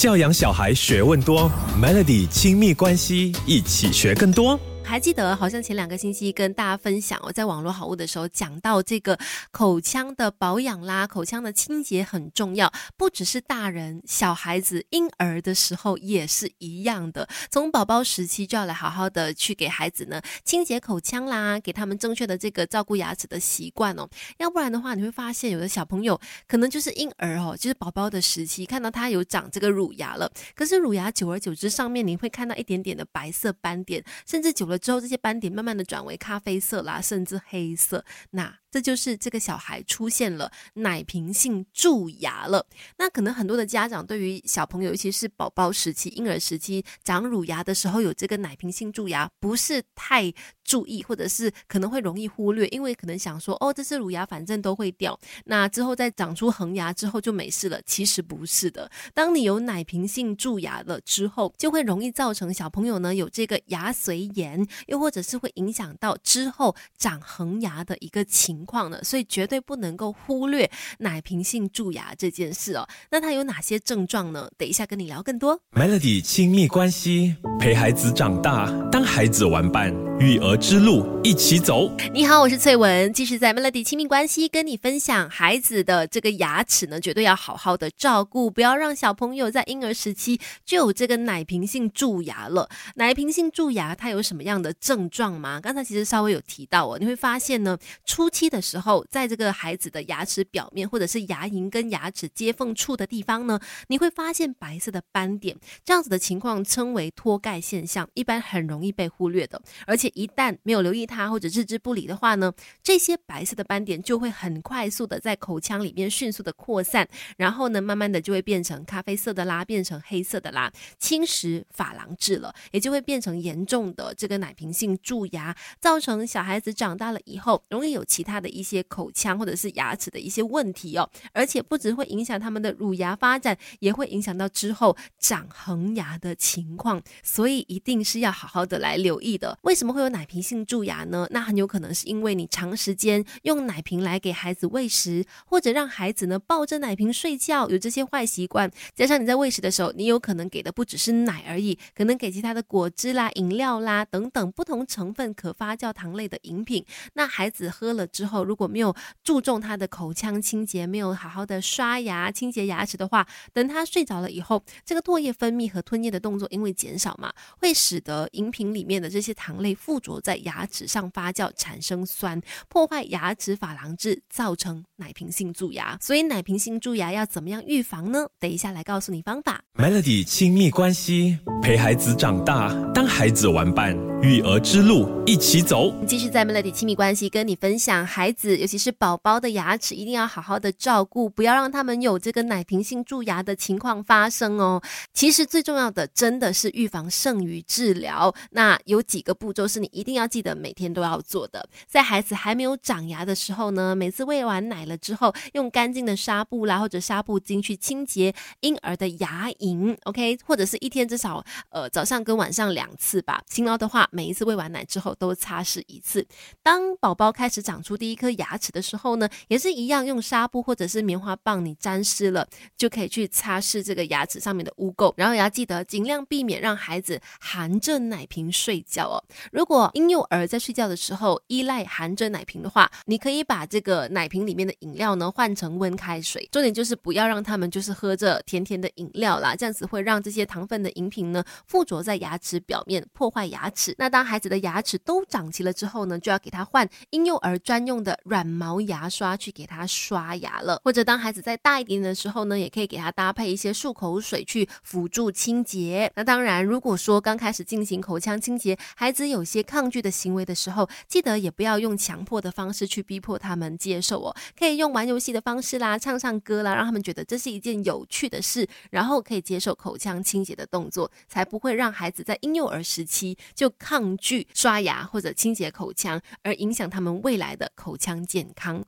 教养小孩学问多，Melody 亲密关系一起学更多。还记得，好像前两个星期跟大家分享我在网络好物的时候讲到这个口腔的保养啦，口腔的清洁很重要，不只是大人，小孩子婴儿的时候也是一样的。从宝宝时期就要来好好的去给孩子呢清洁口腔啦，给他们正确的这个照顾牙齿的习惯哦。要不然的话，你会发现有的小朋友 可能就是婴儿哦，就是宝宝的时期，看到他有长这个乳牙了，可是乳牙久而久之上面你会看到一点点的白色斑点，甚至久了。之后，这些斑点慢慢的转为咖啡色啦，甚至黑色。那这就是这个小孩出现了奶瓶性蛀牙了。那可能很多的家长对于小朋友，尤其是宝宝时期、婴儿时期长乳牙的时候有这个奶瓶性蛀牙，不是太注意，或者是可能会容易忽略，因为可能想说，哦，这是乳牙，反正都会掉。那之后再长出恒牙之后就没事了。其实不是的，当你有奶瓶性蛀牙了之后，就会容易造成小朋友呢有这个牙髓炎。又或者是会影响到之后长恒牙的一个情情况呢，所以绝对不能够忽略奶瓶性蛀牙这件事哦。那它有哪些症状呢？等一下跟你聊更多。Melody 亲密关系陪孩子长大，当孩子玩伴，育儿之路一起走。你好，我是翠文，继续在 Melody 亲密关系跟你分享孩子的这个牙齿呢，绝对要好好的照顾，不要让小朋友在婴儿时期就有这个奶瓶性蛀牙了。奶瓶性蛀牙它有什么样？的症状吗？刚才其实稍微有提到哦，你会发现呢，初期的时候，在这个孩子的牙齿表面或者是牙龈跟牙齿接缝处的地方呢，你会发现白色的斑点，这样子的情况称为脱钙现象，一般很容易被忽略的。而且一旦没有留意它或者置之不理的话呢，这些白色的斑点就会很快速的在口腔里面迅速的扩散，然后呢，慢慢的就会变成咖啡色的啦，变成黑色的啦，侵蚀珐琅质了，也就会变成严重的这个奶。瓶性蛀牙造成小孩子长大了以后，容易有其他的一些口腔或者是牙齿的一些问题哦，而且不只会影响他们的乳牙发展，也会影响到之后长恒牙的情况，所以一定是要好好的来留意的。为什么会有奶瓶性蛀牙呢？那很有可能是因为你长时间用奶瓶来给孩子喂食，或者让孩子呢抱着奶瓶睡觉，有这些坏习惯，加上你在喂食的时候，你有可能给的不只是奶而已，可能给其他的果汁啦、饮料啦等等。等不同成分可发酵糖类的饮品，那孩子喝了之后，如果没有注重他的口腔清洁，没有好好的刷牙清洁牙齿的话，等他睡着了以后，这个唾液分泌和吞咽的动作因为减少嘛，会使得饮品里面的这些糖类附着在牙齿上发酵，产生酸，破坏牙齿珐琅质，造成奶瓶性蛀牙。所以奶瓶性蛀牙要怎么样预防呢？等一下来告诉你方法。Melody 亲密关系陪孩子长大，当孩子玩伴。育儿之路一起走，继续在 Melody 亲密关系跟你分享，孩子尤其是宝宝的牙齿一定要好好的照顾，不要让他们有这个奶瓶性蛀牙的情况发生哦。其实最重要的真的是预防胜于治疗，那有几个步骤是你一定要记得每天都要做的。在孩子还没有长牙的时候呢，每次喂完奶了之后，用干净的纱布啦或者纱布巾去清洁婴儿的牙龈，OK，或者是一天至少呃早上跟晚上两次吧。勤劳的话。每一次喂完奶之后都擦拭一次。当宝宝开始长出第一颗牙齿的时候呢，也是一样，用纱布或者是棉花棒，你沾湿了就可以去擦拭这个牙齿上面的污垢。然后也要记得尽量避免让孩子含着奶瓶睡觉哦。如果婴幼儿在睡觉的时候依赖含着奶瓶的话，你可以把这个奶瓶里面的饮料呢换成温开水。重点就是不要让他们就是喝着甜甜的饮料啦，这样子会让这些糖分的饮品呢附着在牙齿表面，破坏牙齿。那当孩子的牙齿都长齐了之后呢，就要给他换婴幼儿专用的软毛牙刷去给他刷牙了。或者当孩子再大一点的时候呢，也可以给他搭配一些漱口水去辅助清洁。那当然，如果说刚开始进行口腔清洁，孩子有些抗拒的行为的时候，记得也不要用强迫的方式去逼迫他们接受哦。可以用玩游戏的方式啦，唱唱歌啦，让他们觉得这是一件有趣的事，然后可以接受口腔清洁的动作，才不会让孩子在婴幼儿时期就。抗拒刷牙或者清洁口腔，而影响他们未来的口腔健康。